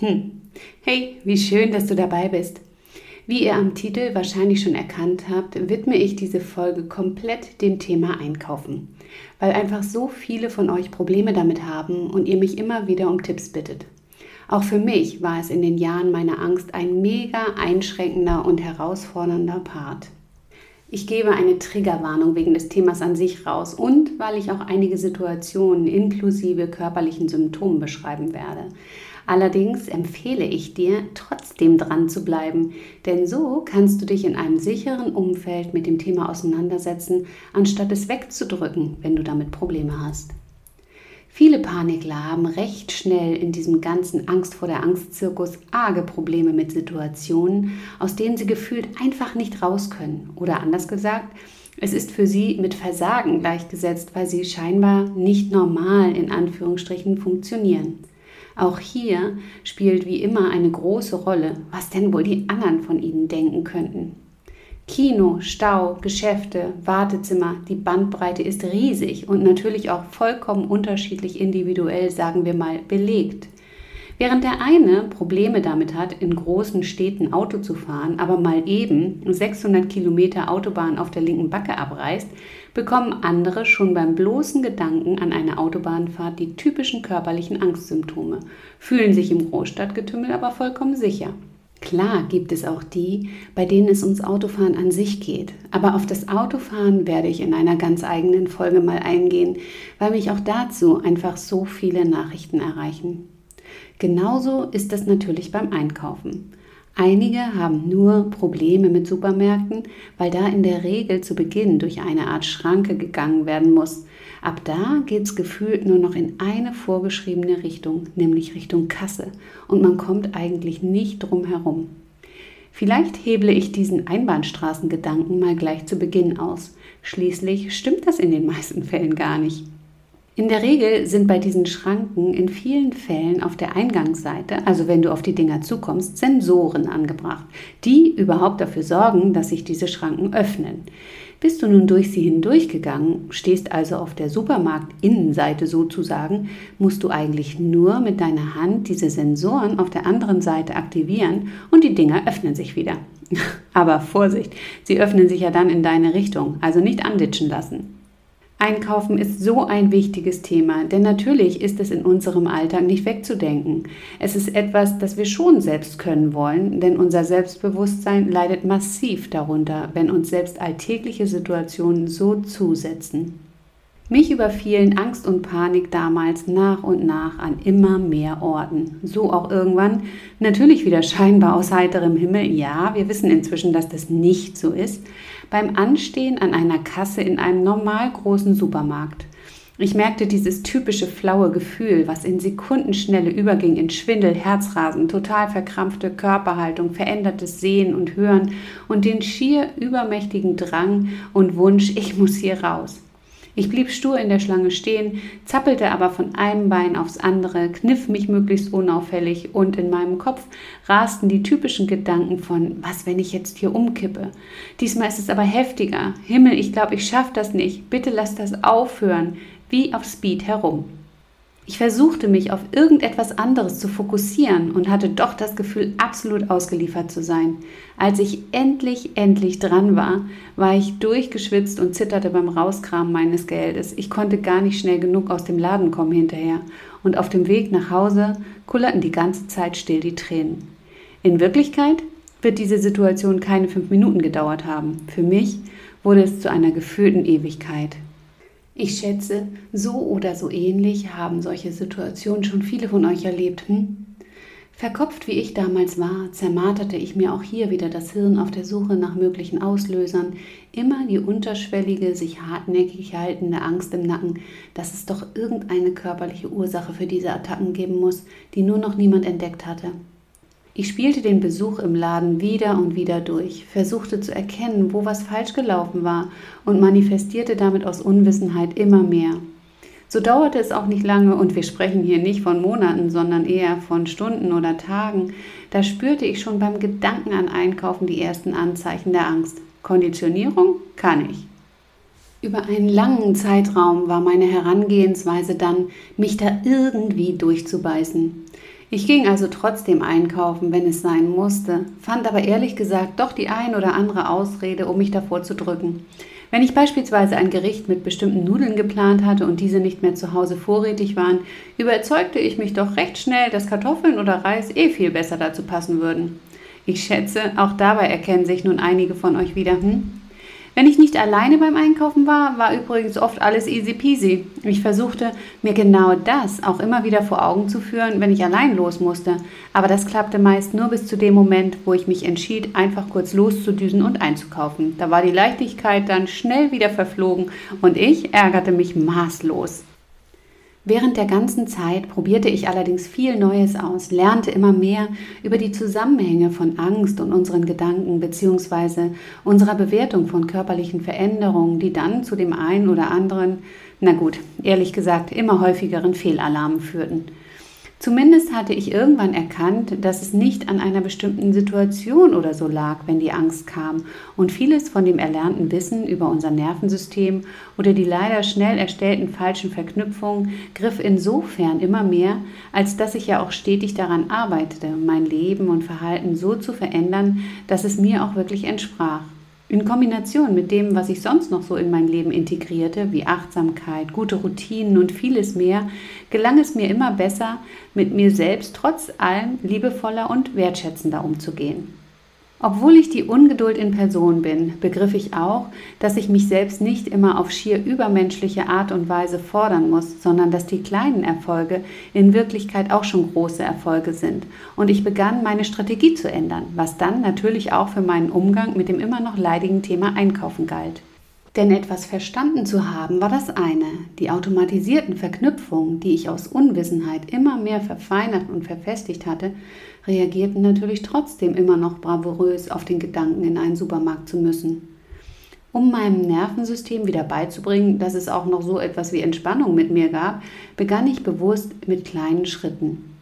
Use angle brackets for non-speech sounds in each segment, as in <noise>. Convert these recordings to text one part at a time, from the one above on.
Hm. Hey, wie schön, dass du dabei bist. Wie ihr am Titel wahrscheinlich schon erkannt habt, widme ich diese Folge komplett dem Thema Einkaufen, weil einfach so viele von euch Probleme damit haben und ihr mich immer wieder um Tipps bittet. Auch für mich war es in den Jahren meiner Angst ein mega einschränkender und herausfordernder Part. Ich gebe eine Triggerwarnung wegen des Themas an sich raus und weil ich auch einige Situationen inklusive körperlichen Symptomen beschreiben werde. Allerdings empfehle ich dir, trotzdem dran zu bleiben, denn so kannst du dich in einem sicheren Umfeld mit dem Thema auseinandersetzen, anstatt es wegzudrücken, wenn du damit Probleme hast. Viele Panikler haben recht schnell in diesem ganzen Angst vor der Angstzirkus arge Probleme mit Situationen, aus denen sie gefühlt einfach nicht raus können. Oder anders gesagt, es ist für sie mit Versagen gleichgesetzt, weil sie scheinbar nicht normal in Anführungsstrichen funktionieren. Auch hier spielt wie immer eine große Rolle, was denn wohl die anderen von ihnen denken könnten. Kino, Stau, Geschäfte, Wartezimmer, die Bandbreite ist riesig und natürlich auch vollkommen unterschiedlich individuell, sagen wir mal, belegt. Während der eine Probleme damit hat, in großen Städten Auto zu fahren, aber mal eben 600 Kilometer Autobahn auf der linken Backe abreißt, bekommen andere schon beim bloßen Gedanken an eine Autobahnfahrt die typischen körperlichen Angstsymptome, fühlen sich im Großstadtgetümmel aber vollkommen sicher. Klar gibt es auch die, bei denen es ums Autofahren an sich geht. Aber auf das Autofahren werde ich in einer ganz eigenen Folge mal eingehen, weil mich auch dazu einfach so viele Nachrichten erreichen. Genauso ist es natürlich beim Einkaufen. Einige haben nur Probleme mit Supermärkten, weil da in der Regel zu Beginn durch eine Art Schranke gegangen werden muss. Ab da geht es gefühlt nur noch in eine vorgeschriebene Richtung, nämlich Richtung Kasse, und man kommt eigentlich nicht drum herum. Vielleicht heble ich diesen Einbahnstraßengedanken mal gleich zu Beginn aus. Schließlich stimmt das in den meisten Fällen gar nicht. In der Regel sind bei diesen Schranken in vielen Fällen auf der Eingangsseite, also wenn du auf die Dinger zukommst, Sensoren angebracht, die überhaupt dafür sorgen, dass sich diese Schranken öffnen. Bist du nun durch sie hindurchgegangen, stehst also auf der Supermarktinnenseite sozusagen, musst du eigentlich nur mit deiner Hand diese Sensoren auf der anderen Seite aktivieren und die Dinger öffnen sich wieder. <laughs> Aber Vorsicht, sie öffnen sich ja dann in deine Richtung, also nicht anditschen lassen. Einkaufen ist so ein wichtiges Thema, denn natürlich ist es in unserem Alltag nicht wegzudenken. Es ist etwas, das wir schon selbst können wollen, denn unser Selbstbewusstsein leidet massiv darunter, wenn uns selbst alltägliche Situationen so zusetzen. Mich überfielen Angst und Panik damals nach und nach an immer mehr Orten. So auch irgendwann, natürlich wieder scheinbar aus heiterem Himmel. Ja, wir wissen inzwischen, dass das nicht so ist. Beim Anstehen an einer Kasse in einem normal großen Supermarkt. Ich merkte dieses typische flaue Gefühl, was in Sekundenschnelle überging in Schwindel, Herzrasen, total verkrampfte Körperhaltung, verändertes Sehen und Hören und den schier übermächtigen Drang und Wunsch, ich muss hier raus. Ich blieb stur in der Schlange stehen, zappelte aber von einem Bein aufs andere, kniff mich möglichst unauffällig und in meinem Kopf rasten die typischen Gedanken von, was, wenn ich jetzt hier umkippe? Diesmal ist es aber heftiger. Himmel, ich glaube, ich schaffe das nicht. Bitte lass das aufhören. Wie auf Speed herum. Ich versuchte mich auf irgendetwas anderes zu fokussieren und hatte doch das Gefühl, absolut ausgeliefert zu sein. Als ich endlich, endlich dran war, war ich durchgeschwitzt und zitterte beim Rauskramen meines Geldes. Ich konnte gar nicht schnell genug aus dem Laden kommen hinterher. Und auf dem Weg nach Hause kullerten die ganze Zeit still die Tränen. In Wirklichkeit wird diese Situation keine fünf Minuten gedauert haben. Für mich wurde es zu einer gefühlten Ewigkeit. Ich schätze, so oder so ähnlich haben solche Situationen schon viele von euch erlebt. Hm? Verkopft wie ich damals war, zermarterte ich mir auch hier wieder das Hirn auf der Suche nach möglichen Auslösern, immer die unterschwellige, sich hartnäckig haltende Angst im Nacken, dass es doch irgendeine körperliche Ursache für diese Attacken geben muss, die nur noch niemand entdeckt hatte. Ich spielte den Besuch im Laden wieder und wieder durch, versuchte zu erkennen, wo was falsch gelaufen war und manifestierte damit aus Unwissenheit immer mehr. So dauerte es auch nicht lange und wir sprechen hier nicht von Monaten, sondern eher von Stunden oder Tagen. Da spürte ich schon beim Gedanken an Einkaufen die ersten Anzeichen der Angst. Konditionierung kann ich. Über einen langen Zeitraum war meine Herangehensweise dann, mich da irgendwie durchzubeißen. Ich ging also trotzdem einkaufen, wenn es sein musste, fand aber ehrlich gesagt doch die ein oder andere Ausrede, um mich davor zu drücken. Wenn ich beispielsweise ein Gericht mit bestimmten Nudeln geplant hatte und diese nicht mehr zu Hause vorrätig waren, überzeugte ich mich doch recht schnell, dass Kartoffeln oder Reis eh viel besser dazu passen würden. Ich schätze, auch dabei erkennen sich nun einige von euch wieder. Hm? Wenn ich nicht alleine beim Einkaufen war, war übrigens oft alles easy peasy. Ich versuchte, mir genau das auch immer wieder vor Augen zu führen, wenn ich allein los musste. Aber das klappte meist nur bis zu dem Moment, wo ich mich entschied, einfach kurz loszudüsen und einzukaufen. Da war die Leichtigkeit dann schnell wieder verflogen und ich ärgerte mich maßlos. Während der ganzen Zeit probierte ich allerdings viel Neues aus, lernte immer mehr über die Zusammenhänge von Angst und unseren Gedanken bzw. unserer Bewertung von körperlichen Veränderungen, die dann zu dem einen oder anderen, na gut, ehrlich gesagt, immer häufigeren Fehlalarmen führten. Zumindest hatte ich irgendwann erkannt, dass es nicht an einer bestimmten Situation oder so lag, wenn die Angst kam und vieles von dem erlernten Wissen über unser Nervensystem oder die leider schnell erstellten falschen Verknüpfungen griff insofern immer mehr, als dass ich ja auch stetig daran arbeitete, mein Leben und Verhalten so zu verändern, dass es mir auch wirklich entsprach. In Kombination mit dem, was ich sonst noch so in mein Leben integrierte, wie Achtsamkeit, gute Routinen und vieles mehr, gelang es mir immer besser, mit mir selbst trotz allem liebevoller und wertschätzender umzugehen. Obwohl ich die Ungeduld in Person bin, begriff ich auch, dass ich mich selbst nicht immer auf schier übermenschliche Art und Weise fordern muss, sondern dass die kleinen Erfolge in Wirklichkeit auch schon große Erfolge sind. Und ich begann, meine Strategie zu ändern, was dann natürlich auch für meinen Umgang mit dem immer noch leidigen Thema Einkaufen galt. Denn etwas verstanden zu haben war das eine. Die automatisierten Verknüpfungen, die ich aus Unwissenheit immer mehr verfeinert und verfestigt hatte, reagierten natürlich trotzdem immer noch bravourös auf den Gedanken, in einen Supermarkt zu müssen. Um meinem Nervensystem wieder beizubringen, dass es auch noch so etwas wie Entspannung mit mir gab, begann ich bewusst mit kleinen Schritten.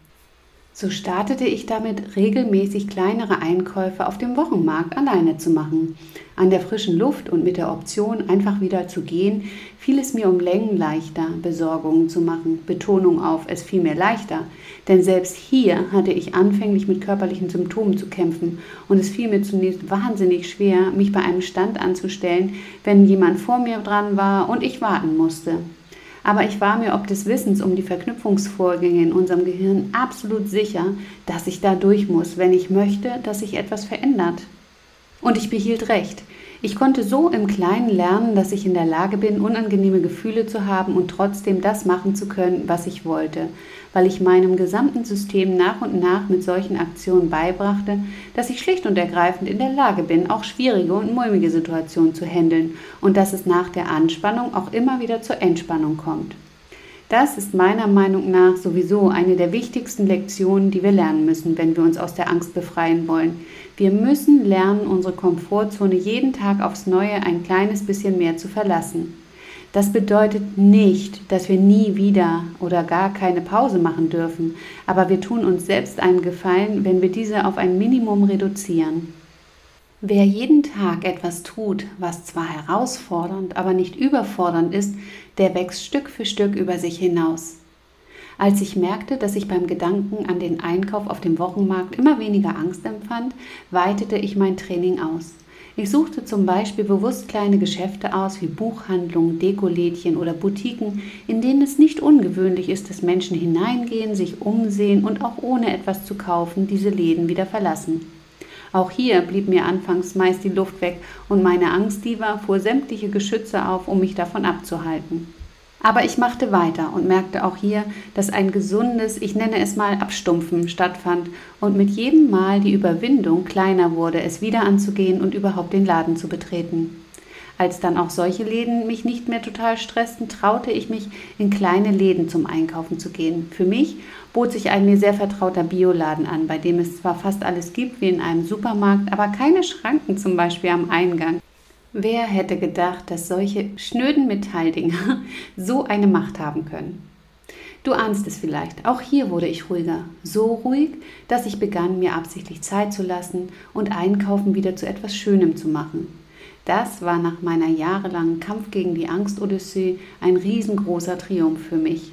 So startete ich damit, regelmäßig kleinere Einkäufe auf dem Wochenmarkt alleine zu machen. An der frischen Luft und mit der Option, einfach wieder zu gehen, fiel es mir um Längen leichter, Besorgungen zu machen. Betonung auf, es fiel mir leichter. Denn selbst hier hatte ich anfänglich mit körperlichen Symptomen zu kämpfen und es fiel mir zunächst wahnsinnig schwer, mich bei einem Stand anzustellen, wenn jemand vor mir dran war und ich warten musste. Aber ich war mir ob des Wissens um die Verknüpfungsvorgänge in unserem Gehirn absolut sicher, dass ich da durch muss, wenn ich möchte, dass sich etwas verändert. Und ich behielt recht. Ich konnte so im Kleinen lernen, dass ich in der Lage bin, unangenehme Gefühle zu haben und trotzdem das machen zu können, was ich wollte, weil ich meinem gesamten System nach und nach mit solchen Aktionen beibrachte, dass ich schlicht und ergreifend in der Lage bin, auch schwierige und mulmige Situationen zu handeln und dass es nach der Anspannung auch immer wieder zur Entspannung kommt. Das ist meiner Meinung nach sowieso eine der wichtigsten Lektionen, die wir lernen müssen, wenn wir uns aus der Angst befreien wollen. Wir müssen lernen, unsere Komfortzone jeden Tag aufs Neue ein kleines bisschen mehr zu verlassen. Das bedeutet nicht, dass wir nie wieder oder gar keine Pause machen dürfen, aber wir tun uns selbst einen Gefallen, wenn wir diese auf ein Minimum reduzieren. Wer jeden Tag etwas tut, was zwar herausfordernd, aber nicht überfordernd ist, der wächst Stück für Stück über sich hinaus. Als ich merkte, dass ich beim Gedanken an den Einkauf auf dem Wochenmarkt immer weniger Angst empfand, weitete ich mein Training aus. Ich suchte zum Beispiel bewusst kleine Geschäfte aus wie Buchhandlungen, Dekolädchen oder Boutiquen, in denen es nicht ungewöhnlich ist, dass Menschen hineingehen, sich umsehen und auch ohne etwas zu kaufen diese Läden wieder verlassen. Auch hier blieb mir anfangs meist die Luft weg und meine Angstdiva fuhr sämtliche Geschütze auf, um mich davon abzuhalten. Aber ich machte weiter und merkte auch hier, dass ein gesundes, ich nenne es mal Abstumpfen stattfand und mit jedem Mal die Überwindung kleiner wurde, es wieder anzugehen und überhaupt den Laden zu betreten. Als dann auch solche Läden mich nicht mehr total stressten, traute ich mich, in kleine Läden zum Einkaufen zu gehen. Für mich bot sich ein mir sehr vertrauter Bioladen an, bei dem es zwar fast alles gibt wie in einem Supermarkt, aber keine Schranken zum Beispiel am Eingang. Wer hätte gedacht, dass solche schnöden Metalldinger <laughs> so eine Macht haben können? Du ahnst es vielleicht, auch hier wurde ich ruhiger. So ruhig, dass ich begann, mir absichtlich Zeit zu lassen und Einkaufen wieder zu etwas Schönem zu machen. Das war nach meiner jahrelangen Kampf gegen die Angst-Odyssee ein riesengroßer Triumph für mich.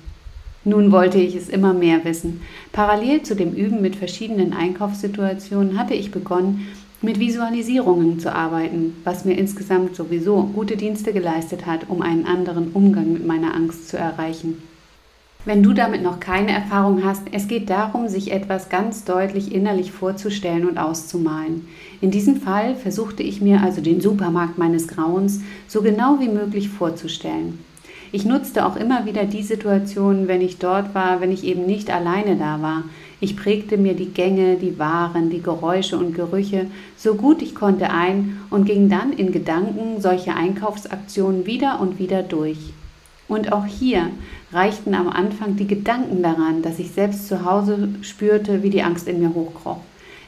Nun wollte ich es immer mehr wissen. Parallel zu dem Üben mit verschiedenen Einkaufssituationen hatte ich begonnen, mit Visualisierungen zu arbeiten, was mir insgesamt sowieso gute Dienste geleistet hat, um einen anderen Umgang mit meiner Angst zu erreichen. Wenn du damit noch keine Erfahrung hast, es geht darum, sich etwas ganz deutlich innerlich vorzustellen und auszumalen. In diesem Fall versuchte ich mir also den Supermarkt meines Grauens so genau wie möglich vorzustellen. Ich nutzte auch immer wieder die Situationen, wenn ich dort war, wenn ich eben nicht alleine da war, ich prägte mir die Gänge, die Waren, die Geräusche und Gerüche so gut ich konnte ein und ging dann in Gedanken solche Einkaufsaktionen wieder und wieder durch. Und auch hier reichten am Anfang die Gedanken daran, dass ich selbst zu Hause spürte, wie die Angst in mir hochkroch.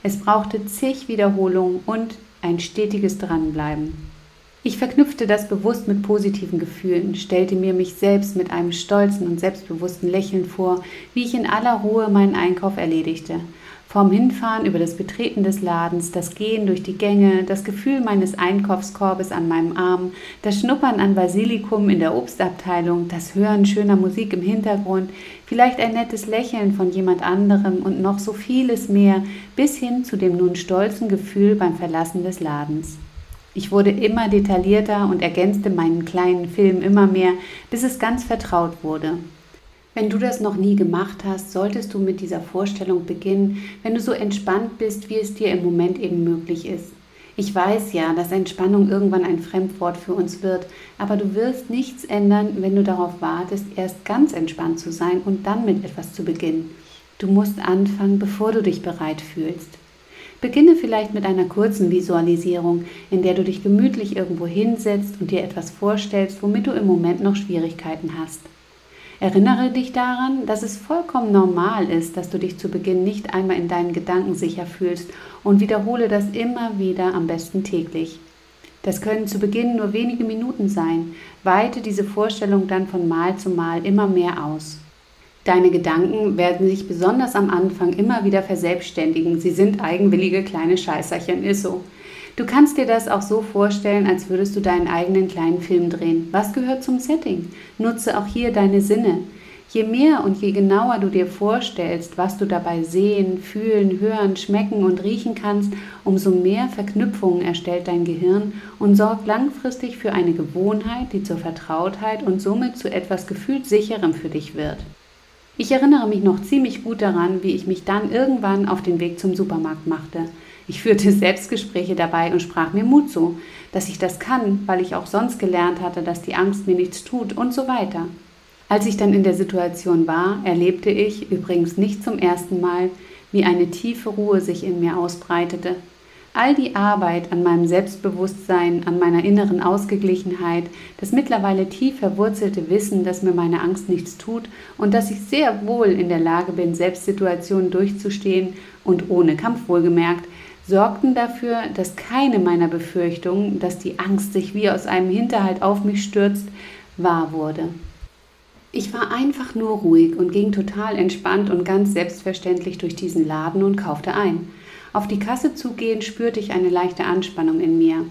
Es brauchte zig Wiederholungen und ein stetiges Dranbleiben. Ich verknüpfte das bewusst mit positiven Gefühlen, stellte mir mich selbst mit einem stolzen und selbstbewussten Lächeln vor, wie ich in aller Ruhe meinen Einkauf erledigte. Vom Hinfahren über das Betreten des Ladens, das Gehen durch die Gänge, das Gefühl meines Einkaufskorbes an meinem Arm, das Schnuppern an Basilikum in der Obstabteilung, das Hören schöner Musik im Hintergrund, vielleicht ein nettes Lächeln von jemand anderem und noch so vieles mehr, bis hin zu dem nun stolzen Gefühl beim Verlassen des Ladens. Ich wurde immer detaillierter und ergänzte meinen kleinen Film immer mehr, bis es ganz vertraut wurde. Wenn du das noch nie gemacht hast, solltest du mit dieser Vorstellung beginnen, wenn du so entspannt bist, wie es dir im Moment eben möglich ist. Ich weiß ja, dass Entspannung irgendwann ein Fremdwort für uns wird, aber du wirst nichts ändern, wenn du darauf wartest, erst ganz entspannt zu sein und dann mit etwas zu beginnen. Du musst anfangen, bevor du dich bereit fühlst. Beginne vielleicht mit einer kurzen Visualisierung, in der du dich gemütlich irgendwo hinsetzt und dir etwas vorstellst, womit du im Moment noch Schwierigkeiten hast. Erinnere dich daran, dass es vollkommen normal ist, dass du dich zu Beginn nicht einmal in deinen Gedanken sicher fühlst und wiederhole das immer wieder am besten täglich. Das können zu Beginn nur wenige Minuten sein. Weite diese Vorstellung dann von Mal zu Mal immer mehr aus. Deine Gedanken werden sich besonders am Anfang immer wieder verselbstständigen. Sie sind eigenwillige kleine Scheißerchen, ist so. Du kannst dir das auch so vorstellen, als würdest du deinen eigenen kleinen Film drehen. Was gehört zum Setting? Nutze auch hier deine Sinne. Je mehr und je genauer du dir vorstellst, was du dabei sehen, fühlen, hören, schmecken und riechen kannst, umso mehr Verknüpfungen erstellt dein Gehirn und sorgt langfristig für eine Gewohnheit, die zur Vertrautheit und somit zu etwas gefühlt sicherem für dich wird. Ich erinnere mich noch ziemlich gut daran, wie ich mich dann irgendwann auf den Weg zum Supermarkt machte. Ich führte <laughs> Selbstgespräche dabei und sprach mir Mut zu, dass ich das kann, weil ich auch sonst gelernt hatte, dass die Angst mir nichts tut und so weiter. Als ich dann in der Situation war, erlebte ich, übrigens nicht zum ersten Mal, wie eine tiefe Ruhe sich in mir ausbreitete, All die Arbeit an meinem Selbstbewusstsein, an meiner inneren Ausgeglichenheit, das mittlerweile tief verwurzelte Wissen, dass mir meine Angst nichts tut und dass ich sehr wohl in der Lage bin, Selbstsituationen durchzustehen und ohne Kampf wohlgemerkt, sorgten dafür, dass keine meiner Befürchtungen, dass die Angst sich wie aus einem Hinterhalt auf mich stürzt, wahr wurde. Ich war einfach nur ruhig und ging total entspannt und ganz selbstverständlich durch diesen Laden und kaufte ein. Auf die Kasse zugehend spürte ich eine leichte Anspannung in mir,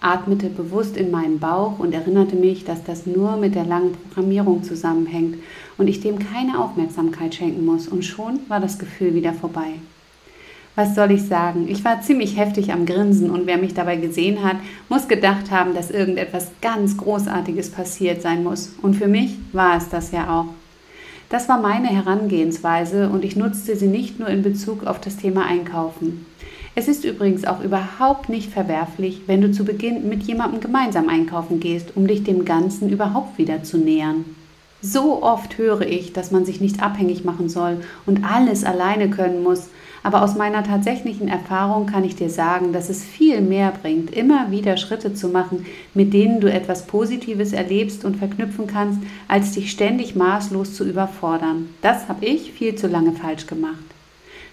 atmete bewusst in meinen Bauch und erinnerte mich, dass das nur mit der langen Programmierung zusammenhängt und ich dem keine Aufmerksamkeit schenken muss. Und schon war das Gefühl wieder vorbei. Was soll ich sagen? Ich war ziemlich heftig am Grinsen und wer mich dabei gesehen hat, muss gedacht haben, dass irgendetwas ganz Großartiges passiert sein muss. Und für mich war es das ja auch. Das war meine Herangehensweise und ich nutzte sie nicht nur in Bezug auf das Thema Einkaufen. Es ist übrigens auch überhaupt nicht verwerflich, wenn du zu Beginn mit jemandem gemeinsam einkaufen gehst, um dich dem Ganzen überhaupt wieder zu nähern. So oft höre ich, dass man sich nicht abhängig machen soll und alles alleine können muss. Aber aus meiner tatsächlichen Erfahrung kann ich dir sagen, dass es viel mehr bringt, immer wieder Schritte zu machen, mit denen du etwas Positives erlebst und verknüpfen kannst, als dich ständig maßlos zu überfordern. Das habe ich viel zu lange falsch gemacht.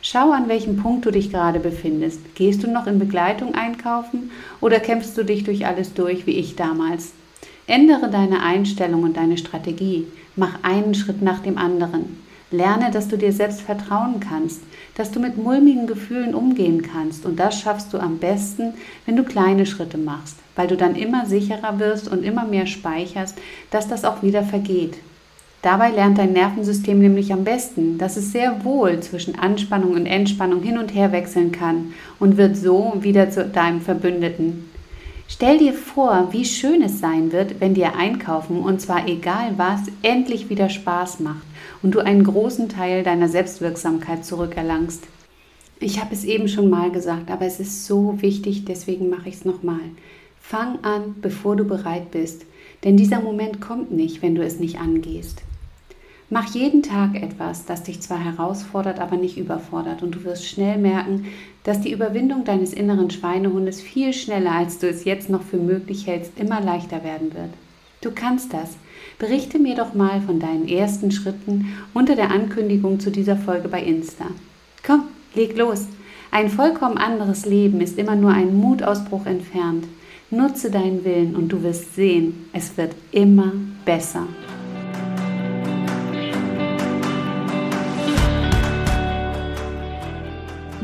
Schau, an welchem Punkt du dich gerade befindest. Gehst du noch in Begleitung einkaufen oder kämpfst du dich durch alles durch wie ich damals? Ändere deine Einstellung und deine Strategie. Mach einen Schritt nach dem anderen. Lerne, dass du dir selbst vertrauen kannst, dass du mit mulmigen Gefühlen umgehen kannst. Und das schaffst du am besten, wenn du kleine Schritte machst, weil du dann immer sicherer wirst und immer mehr speicherst, dass das auch wieder vergeht. Dabei lernt dein Nervensystem nämlich am besten, dass es sehr wohl zwischen Anspannung und Entspannung hin und her wechseln kann und wird so wieder zu deinem Verbündeten. Stell dir vor, wie schön es sein wird, wenn dir Einkaufen, und zwar egal was, endlich wieder Spaß macht und du einen großen Teil deiner Selbstwirksamkeit zurückerlangst. Ich habe es eben schon mal gesagt, aber es ist so wichtig, deswegen mache ich es nochmal. Fang an, bevor du bereit bist, denn dieser Moment kommt nicht, wenn du es nicht angehst. Mach jeden Tag etwas, das dich zwar herausfordert, aber nicht überfordert und du wirst schnell merken, dass die Überwindung deines inneren Schweinehundes viel schneller, als du es jetzt noch für möglich hältst, immer leichter werden wird. Du kannst das. Berichte mir doch mal von deinen ersten Schritten unter der Ankündigung zu dieser Folge bei Insta. Komm, leg los. Ein vollkommen anderes Leben ist immer nur ein Mutausbruch entfernt. Nutze deinen Willen und du wirst sehen, es wird immer besser.